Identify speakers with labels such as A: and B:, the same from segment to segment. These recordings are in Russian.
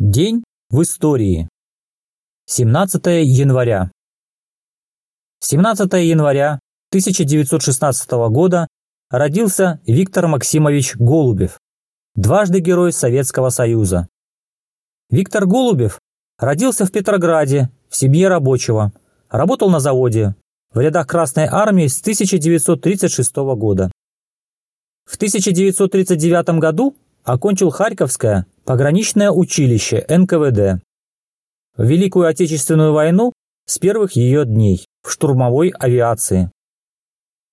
A: День в истории. 17 января. 17 января 1916 года родился Виктор Максимович Голубев, дважды Герой Советского Союза. Виктор Голубев родился в Петрограде, в семье рабочего, работал на заводе, в рядах Красной Армии с 1936 года. В 1939 году окончил Харьковское пограничное училище НКВД. В Великую Отечественную войну с первых ее дней в штурмовой авиации.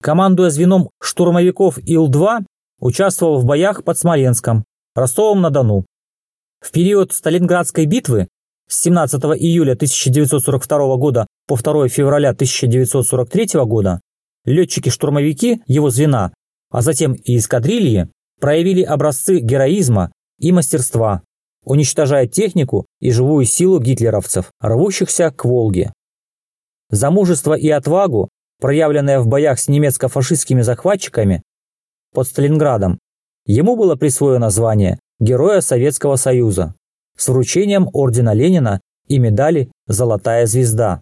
A: Командуя звеном штурмовиков Ил-2, участвовал в боях под Смоленском, Ростовом-на-Дону. В период Сталинградской битвы с 17 июля 1942 года по 2 февраля 1943 года летчики-штурмовики его звена, а затем и эскадрильи, проявили образцы героизма и мастерства, уничтожая технику и живую силу гитлеровцев, рвущихся к Волге. За мужество и отвагу, проявленное в боях с немецко-фашистскими захватчиками под Сталинградом, ему было присвоено звание Героя Советского Союза с вручением Ордена Ленина и медали «Золотая звезда».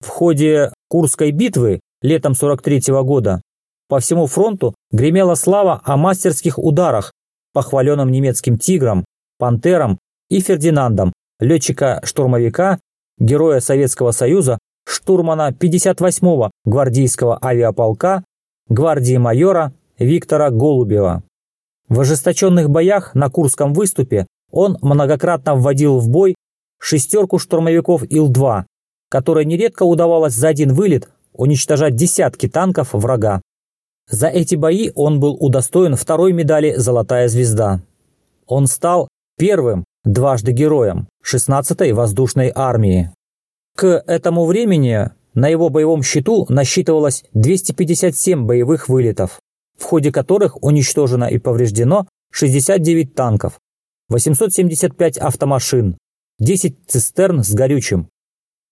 A: В ходе Курской битвы летом 43 -го года по всему фронту гремела слава о мастерских ударах, похваленным немецким «Тигром», «Пантером» и «Фердинандом», летчика-штурмовика, героя Советского Союза, штурмана 58-го гвардейского авиаполка, гвардии майора Виктора Голубева. В ожесточенных боях на Курском выступе он многократно вводил в бой шестерку штурмовиков Ил-2, которой нередко удавалось за один вылет уничтожать десятки танков врага. За эти бои он был удостоен второй медали «Золотая звезда». Он стал первым дважды героем 16-й воздушной армии. К этому времени на его боевом счету насчитывалось 257 боевых вылетов, в ходе которых уничтожено и повреждено 69 танков, 875 автомашин, 10 цистерн с горючим,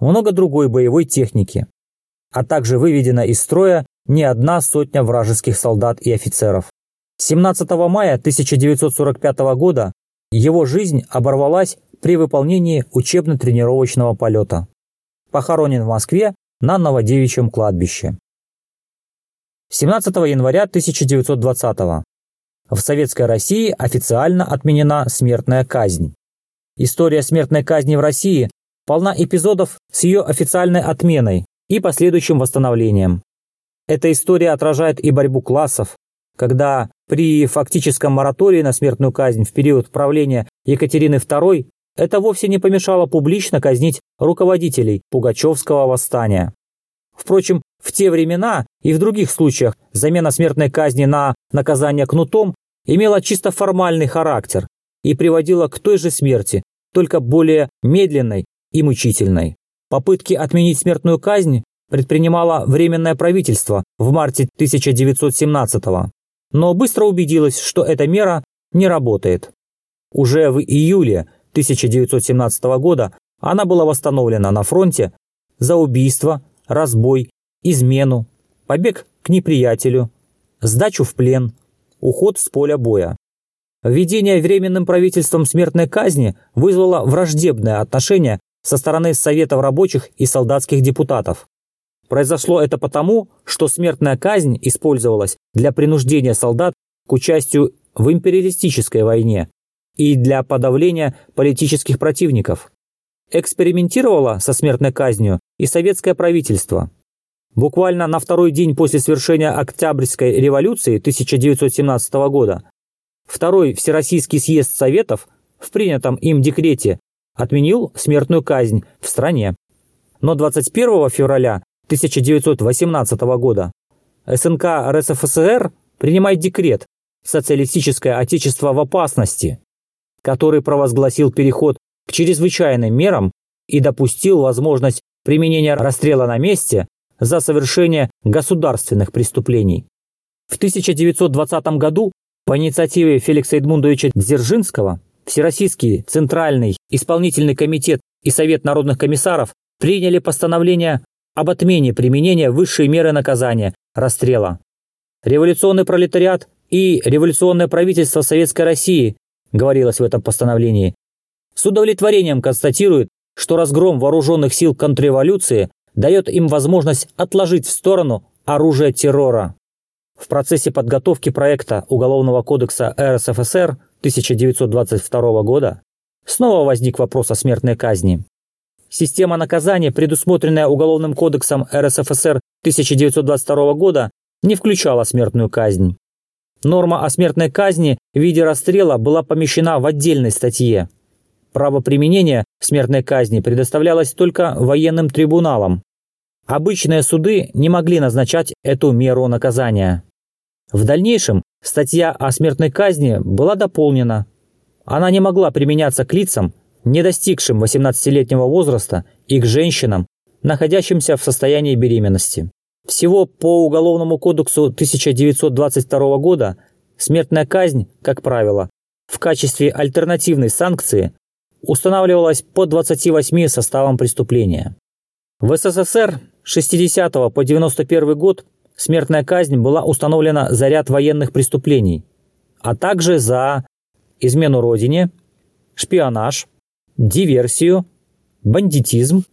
A: много другой боевой техники, а также выведено из строя не одна сотня вражеских солдат и офицеров. 17 мая 1945 года его жизнь оборвалась при выполнении учебно-тренировочного полета. Похоронен в Москве на Новодевичьем кладбище. 17 января 1920 в Советской России официально отменена смертная казнь. История смертной казни в России полна эпизодов с ее официальной отменой и последующим восстановлением. Эта история отражает и борьбу классов, когда при фактическом моратории на смертную казнь в период правления Екатерины II это вовсе не помешало публично казнить руководителей Пугачевского восстания. Впрочем, в те времена и в других случаях замена смертной казни на наказание кнутом имела чисто формальный характер и приводила к той же смерти, только более медленной и мучительной. Попытки отменить смертную казнь предпринимало Временное правительство в марте 1917 -го, но быстро убедилось, что эта мера не работает. Уже в июле 1917 года она была восстановлена на фронте за убийство, разбой, измену, побег к неприятелю, сдачу в плен, уход с поля боя. Введение Временным правительством смертной казни вызвало враждебное отношение со стороны Советов рабочих и солдатских депутатов. Произошло это потому, что смертная казнь использовалась для принуждения солдат к участию в империалистической войне и для подавления политических противников. Экспериментировало со смертной казнью и советское правительство. Буквально на второй день после совершения Октябрьской революции 1917 года Второй Всероссийский съезд Советов в принятом им декрете отменил смертную казнь в стране. Но 21 февраля 1918 года СНК РСФСР принимает декрет «Социалистическое Отечество в опасности», который провозгласил переход к чрезвычайным мерам и допустил возможность применения расстрела на месте за совершение государственных преступлений. В 1920 году по инициативе Феликса Эдмундовича Дзержинского Всероссийский Центральный Исполнительный комитет и Совет народных комиссаров приняли постановление об отмене применения высшей меры наказания – расстрела. Революционный пролетариат и революционное правительство Советской России, говорилось в этом постановлении, с удовлетворением констатирует, что разгром вооруженных сил контрреволюции дает им возможность отложить в сторону оружие террора. В процессе подготовки проекта Уголовного кодекса РСФСР 1922 года снова возник вопрос о смертной казни. Система наказания, предусмотренная Уголовным кодексом РСФСР 1922 года, не включала смертную казнь. Норма о смертной казни в виде расстрела была помещена в отдельной статье. Право применения смертной казни предоставлялось только военным трибуналам. Обычные суды не могли назначать эту меру наказания. В дальнейшем статья о смертной казни была дополнена. Она не могла применяться к лицам, не достигшим 18-летнего возраста, и к женщинам, находящимся в состоянии беременности. Всего по Уголовному кодексу 1922 года смертная казнь, как правило, в качестве альтернативной санкции устанавливалась по 28 составам преступления. В СССР 60 по 91 год смертная казнь была установлена за ряд военных преступлений, а также за измену родине, шпионаж, диверсию, бандитизм,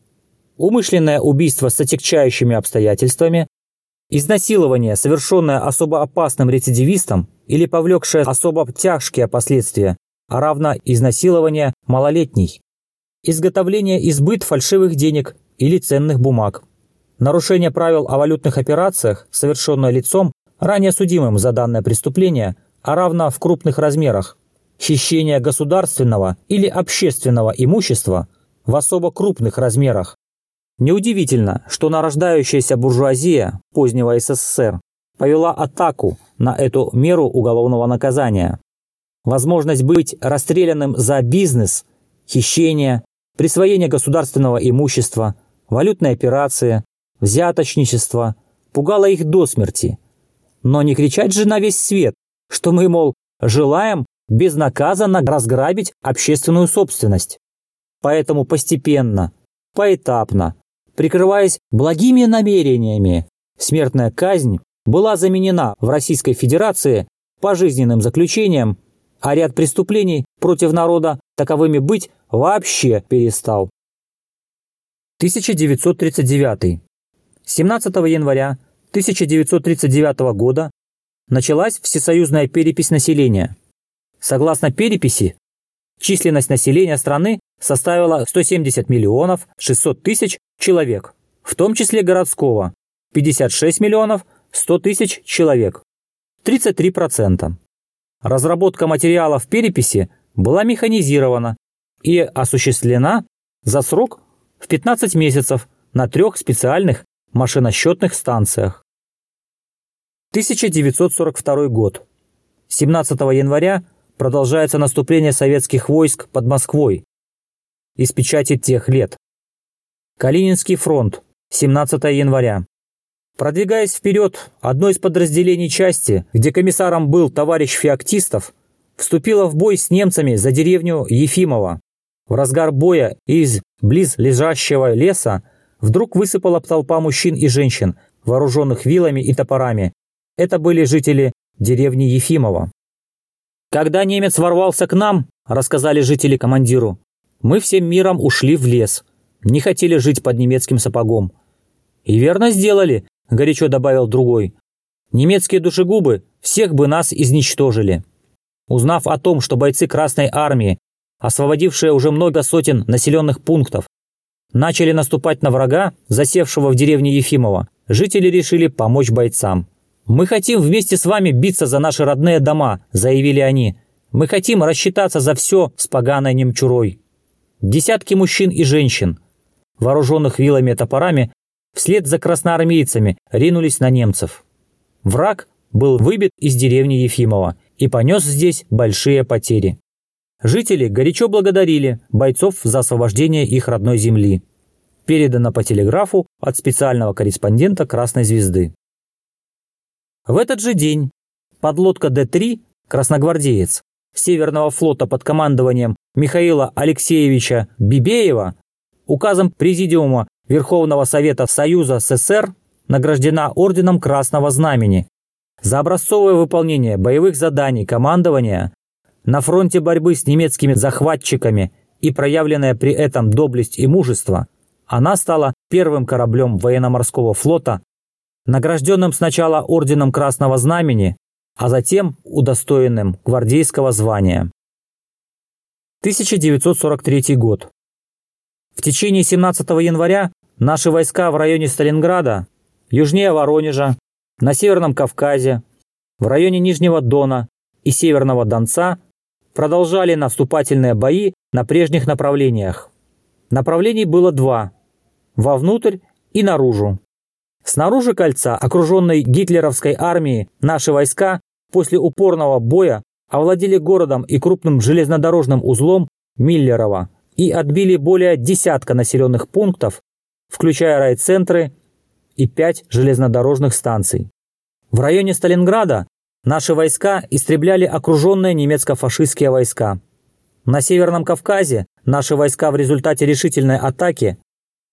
A: умышленное убийство с отягчающими обстоятельствами, изнасилование, совершенное особо опасным рецидивистом или повлекшее особо тяжкие последствия, а равно изнасилование малолетней, изготовление и сбыт фальшивых денег или ценных бумаг, нарушение правил о валютных операциях, совершенное лицом, ранее судимым за данное преступление, а равно в крупных размерах, хищение государственного или общественного имущества в особо крупных размерах, Неудивительно, что нарождающаяся буржуазия позднего СССР повела атаку на эту меру уголовного наказания. Возможность быть расстрелянным за бизнес, хищение, присвоение государственного имущества, валютные операции, взяточничество пугала их до смерти. Но не кричать же на весь свет, что мы, мол, желаем безнаказанно разграбить общественную собственность. Поэтому постепенно, поэтапно, Прикрываясь благими намерениями, смертная казнь была заменена в Российской Федерации пожизненным заключением, а ряд преступлений против народа таковыми быть вообще перестал. 1939. 17 января 1939 года началась всесоюзная перепись населения. Согласно переписи, численность населения страны составила 170 миллионов 600 тысяч человек, в том числе городского – 56 миллионов 100 тысяч человек, 33%. Разработка материалов переписи была механизирована и осуществлена за срок в 15 месяцев на трех специальных машиносчетных станциях. 1942 год. 17 января продолжается наступление советских войск под Москвой. Из печати тех лет. Калининский фронт, 17 января. Продвигаясь вперед, одно из подразделений части, где комиссаром был товарищ Феоктистов, вступило в бой с немцами за деревню Ефимова. В разгар боя из близ лежащего леса вдруг высыпала толпа мужчин и женщин, вооруженных вилами и топорами. Это были жители деревни Ефимова. «Когда немец ворвался к нам, — рассказали жители командиру, — мы всем миром ушли в лес, не хотели жить под немецким сапогом. И верно сделали, горячо добавил другой. Немецкие душегубы всех бы нас изничтожили. Узнав о том, что бойцы Красной Армии, освободившие уже много сотен населенных пунктов, начали наступать на врага, засевшего в деревне Ефимова, жители решили помочь бойцам. «Мы хотим вместе с вами биться за наши родные дома», – заявили они. «Мы хотим рассчитаться за все с поганой немчурой». Десятки мужчин и женщин – вооруженных вилами и топорами, вслед за красноармейцами ринулись на немцев. Враг был выбит из деревни Ефимова и понес здесь большие потери. Жители горячо благодарили бойцов за освобождение их родной земли. Передано по телеграфу от специального корреспондента Красной Звезды. В этот же день подлодка Д-3 «Красногвардеец» Северного флота под командованием Михаила Алексеевича Бибеева указом Президиума Верховного Совета Союза СССР награждена Орденом Красного Знамени за образцовое выполнение боевых заданий командования на фронте борьбы с немецкими захватчиками и проявленная при этом доблесть и мужество, она стала первым кораблем военно-морского флота, награжденным сначала орденом Красного Знамени, а затем удостоенным гвардейского звания. 1943 год. В течение 17 января наши войска в районе Сталинграда, южнее Воронежа, на Северном Кавказе, в районе Нижнего Дона и Северного Донца продолжали наступательные бои на прежних направлениях. Направлений было два – вовнутрь и наружу. Снаружи кольца, окруженной гитлеровской армией, наши войска после упорного боя овладели городом и крупным железнодорожным узлом Миллерово и отбили более десятка населенных пунктов, включая райцентры и пять железнодорожных станций. В районе Сталинграда Наши войска истребляли окруженные немецко-фашистские войска. На Северном Кавказе наши войска в результате решительной атаки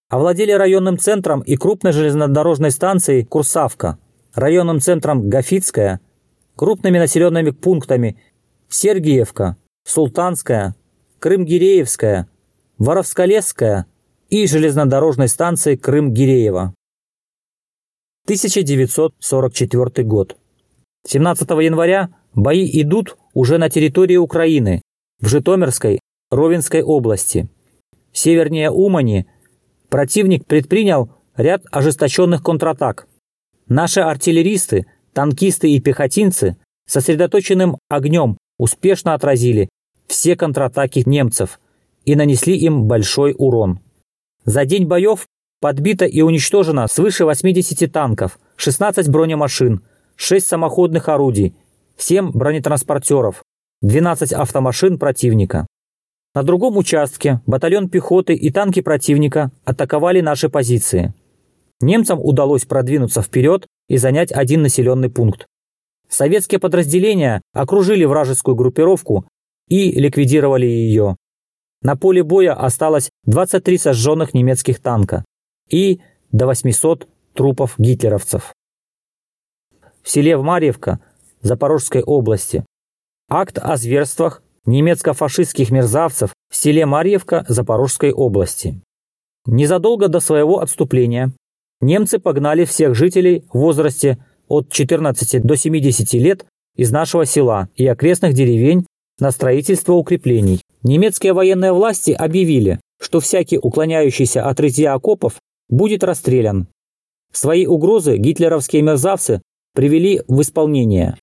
A: овладели районным центром и крупной железнодорожной станцией Курсавка, районным центром Гафицкая, крупными населенными пунктами Сергиевка, Султанская, Крым-Гиреевская, Воровсколесская и железнодорожной станцией Крым-Гиреево. 1944 год. 17 января бои идут уже на территории Украины, в Житомирской, Ровенской области. Севернее Умани противник предпринял ряд ожесточенных контратак. Наши артиллеристы, танкисты и пехотинцы сосредоточенным огнем успешно отразили все контратаки немцев и нанесли им большой урон. За день боев подбито и уничтожено свыше 80 танков, 16 бронемашин, 6 самоходных орудий, 7 бронетранспортеров, 12 автомашин противника. На другом участке батальон пехоты и танки противника атаковали наши позиции. Немцам удалось продвинуться вперед и занять один населенный пункт. Советские подразделения окружили вражескую группировку и ликвидировали ее. На поле боя осталось 23 сожженных немецких танка и до 800 трупов гитлеровцев в селе Марьевка Запорожской области. Акт о зверствах немецко-фашистских мерзавцев в селе Марьевка Запорожской области. Незадолго до своего отступления немцы погнали всех жителей в возрасте от 14 до 70 лет из нашего села и окрестных деревень на строительство укреплений. Немецкие военные власти объявили, что всякий уклоняющийся от рытья окопов будет расстрелян. Свои угрозы гитлеровские мерзавцы привели в исполнение.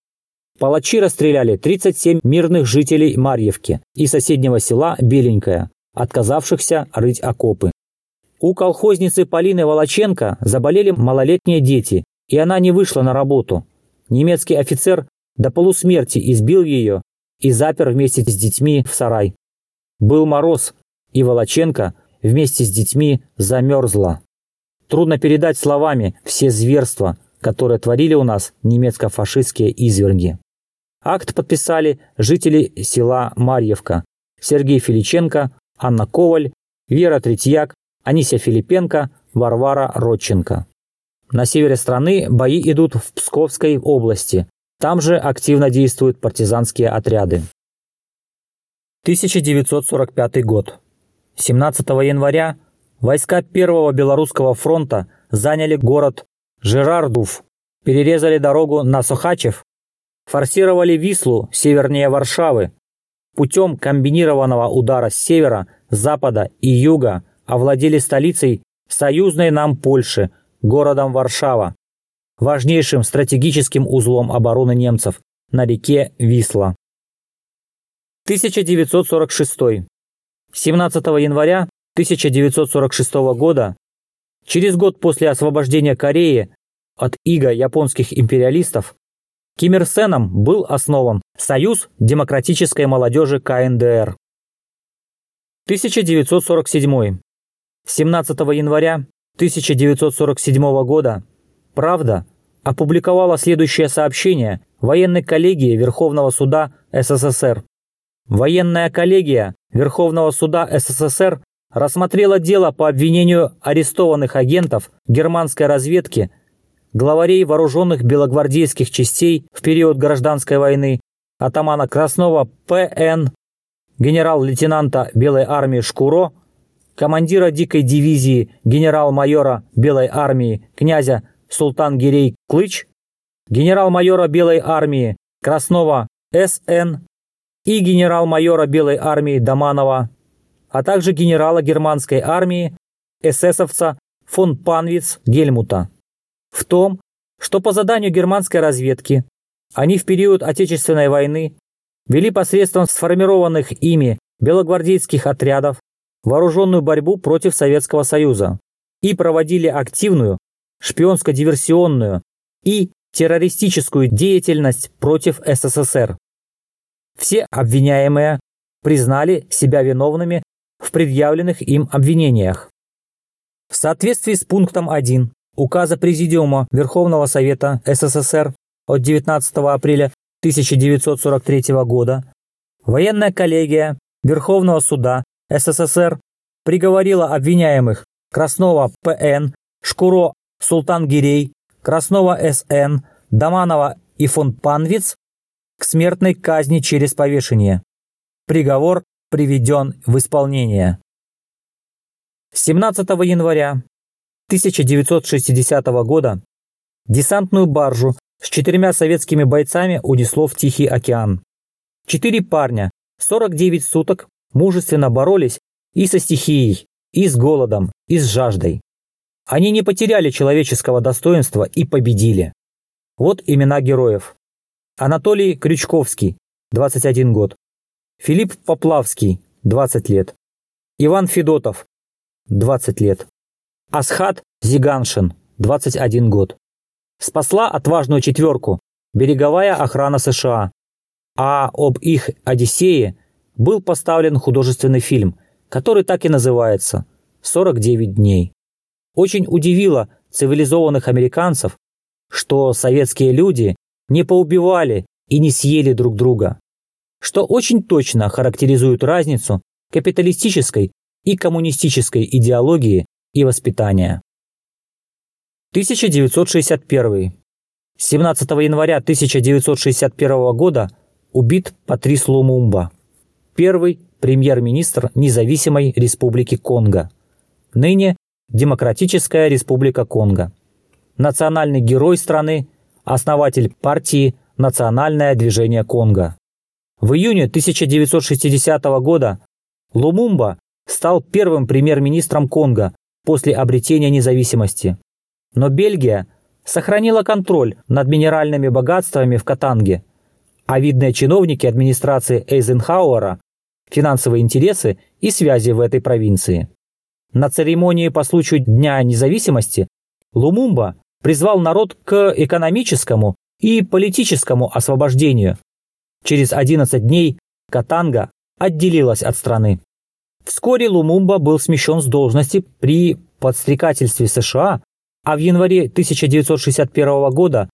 A: Палачи расстреляли 37 мирных жителей Марьевки и соседнего села Беленькое, отказавшихся рыть окопы. У колхозницы Полины Волоченко заболели малолетние дети, и она не вышла на работу. Немецкий офицер до полусмерти избил ее и запер вместе с детьми в сарай. Был мороз, и Волоченко вместе с детьми замерзла. Трудно передать словами все зверства, которые творили у нас немецко-фашистские изверги. Акт подписали жители села Марьевка Сергей Филиченко, Анна Коваль, Вера Третьяк, Анисия Филипенко, Варвара Родченко. На севере страны бои идут в Псковской области. Там же активно действуют партизанские отряды. 1945 год. 17 января войска Первого Белорусского фронта заняли город Жерардув, перерезали дорогу на Сухачев, форсировали Вислу севернее Варшавы, путем комбинированного удара с севера, запада и юга овладели столицей союзной нам Польши, городом Варшава, важнейшим стратегическим узлом обороны немцев на реке Висла. 1946. 17 января 1946 года Через год после освобождения Кореи от ига японских империалистов Ким был основан Союз демократической молодежи КНДР. 1947. 17 января 1947 года «Правда» опубликовала следующее сообщение военной коллегии Верховного суда СССР. Военная коллегия Верховного суда СССР рассмотрела дело по обвинению арестованных агентов германской разведки, главарей вооруженных белогвардейских частей в период гражданской войны, атамана Краснова П.Н., генерал-лейтенанта Белой армии Шкуро, командира дикой дивизии генерал-майора Белой армии князя Султан-Гирей Клыч, генерал-майора Белой армии Краснова С.Н. и генерал-майора Белой армии Доманова, а также генерала германской армии эсэсовца фон Панвиц Гельмута. В том, что по заданию германской разведки они в период Отечественной войны вели посредством сформированных ими белогвардейских отрядов вооруженную борьбу против Советского Союза и проводили активную шпионско-диверсионную и террористическую деятельность против СССР. Все обвиняемые признали себя виновными в предъявленных им обвинениях. В соответствии с пунктом 1 Указа Президиума Верховного Совета СССР от 19 апреля 1943 года военная коллегия Верховного Суда СССР приговорила обвиняемых Краснова П.Н., Шкуро Султан-Гирей, Краснова С.Н., Доманова и фон Панвиц к смертной казни через повешение. Приговор приведен в исполнение. 17 января 1960 года десантную баржу с четырьмя советскими бойцами унесло в Тихий океан. Четыре парня 49 суток мужественно боролись и со стихией, и с голодом, и с жаждой. Они не потеряли человеческого достоинства и победили. Вот имена героев. Анатолий Крючковский, 21 год. Филипп Поплавский, 20 лет. Иван Федотов, 20 лет. Асхат Зиганшин, 21 год. Спасла отважную четверку береговая охрана США. А об их Одиссее был поставлен художественный фильм, который так и называется «49 дней». Очень удивило цивилизованных американцев, что советские люди не поубивали и не съели друг друга, что очень точно характеризует разницу капиталистической и коммунистической идеологии и воспитания. 1961. 17 января 1961 года убит Патрис Лумумба, первый премьер-министр независимой республики Конго, ныне Демократическая республика Конго, национальный герой страны, основатель партии «Национальное движение Конго». В июне 1960 года Лумумба стал первым премьер-министром Конго после обретения независимости. Но Бельгия сохранила контроль над минеральными богатствами в Катанге, а видные чиновники администрации Эйзенхауэра финансовые интересы и связи в этой провинции. На церемонии по случаю Дня независимости Лумумба призвал народ к экономическому и политическому освобождению. Через 11 дней Катанга отделилась от страны. Вскоре Лумумба был смещен с должности при подстрекательстве США, а в январе 1961 года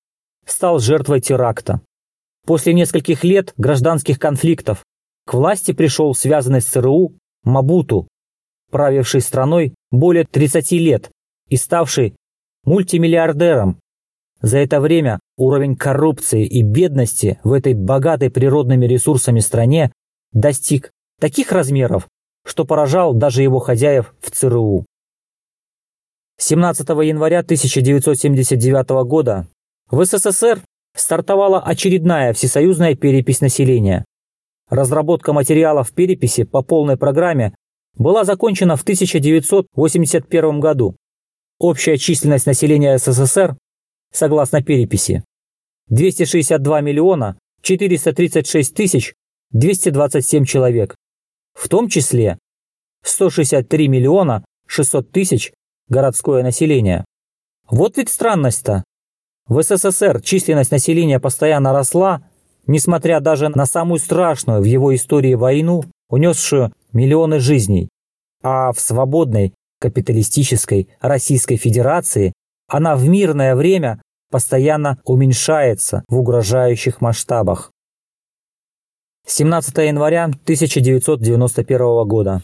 A: стал жертвой теракта. После нескольких лет гражданских конфликтов к власти пришел связанный с ЦРУ Мабуту, правивший страной более 30 лет и ставший мультимиллиардером. За это время уровень коррупции и бедности в этой богатой природными ресурсами стране достиг таких размеров, что поражал даже его хозяев в ЦРУ. 17 января 1979 года в СССР стартовала очередная всесоюзная перепись населения. Разработка материалов переписи по полной программе была закончена в 1981 году. Общая численность населения СССР, согласно переписи, 262 миллиона 436 тысяч 227 человек, в том числе 163 миллиона 600 тысяч городское население. Вот ведь странность-то. В СССР численность населения постоянно росла, несмотря даже на самую страшную в его истории войну, унесшую миллионы жизней. А в свободной капиталистической Российской Федерации она в мирное время постоянно уменьшается в угрожающих масштабах. 17 января 1991 года.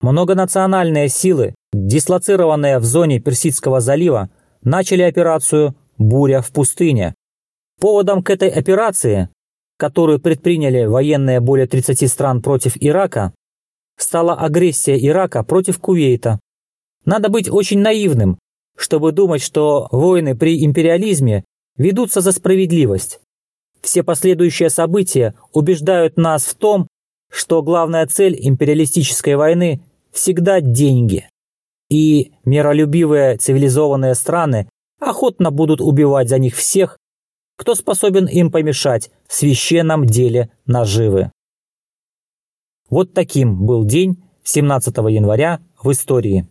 A: Многонациональные силы, дислоцированные в зоне Персидского залива, начали операцию «Буря в пустыне». Поводом к этой операции которую предприняли военные более 30 стран против Ирака, стала агрессия Ирака против Кувейта. Надо быть очень наивным, чтобы думать, что войны при империализме ведутся за справедливость. Все последующие события убеждают нас в том, что главная цель империалистической войны всегда деньги. И миролюбивые цивилизованные страны охотно будут убивать за них всех, кто способен им помешать в священном деле наживы. Вот таким был день 17 января в истории.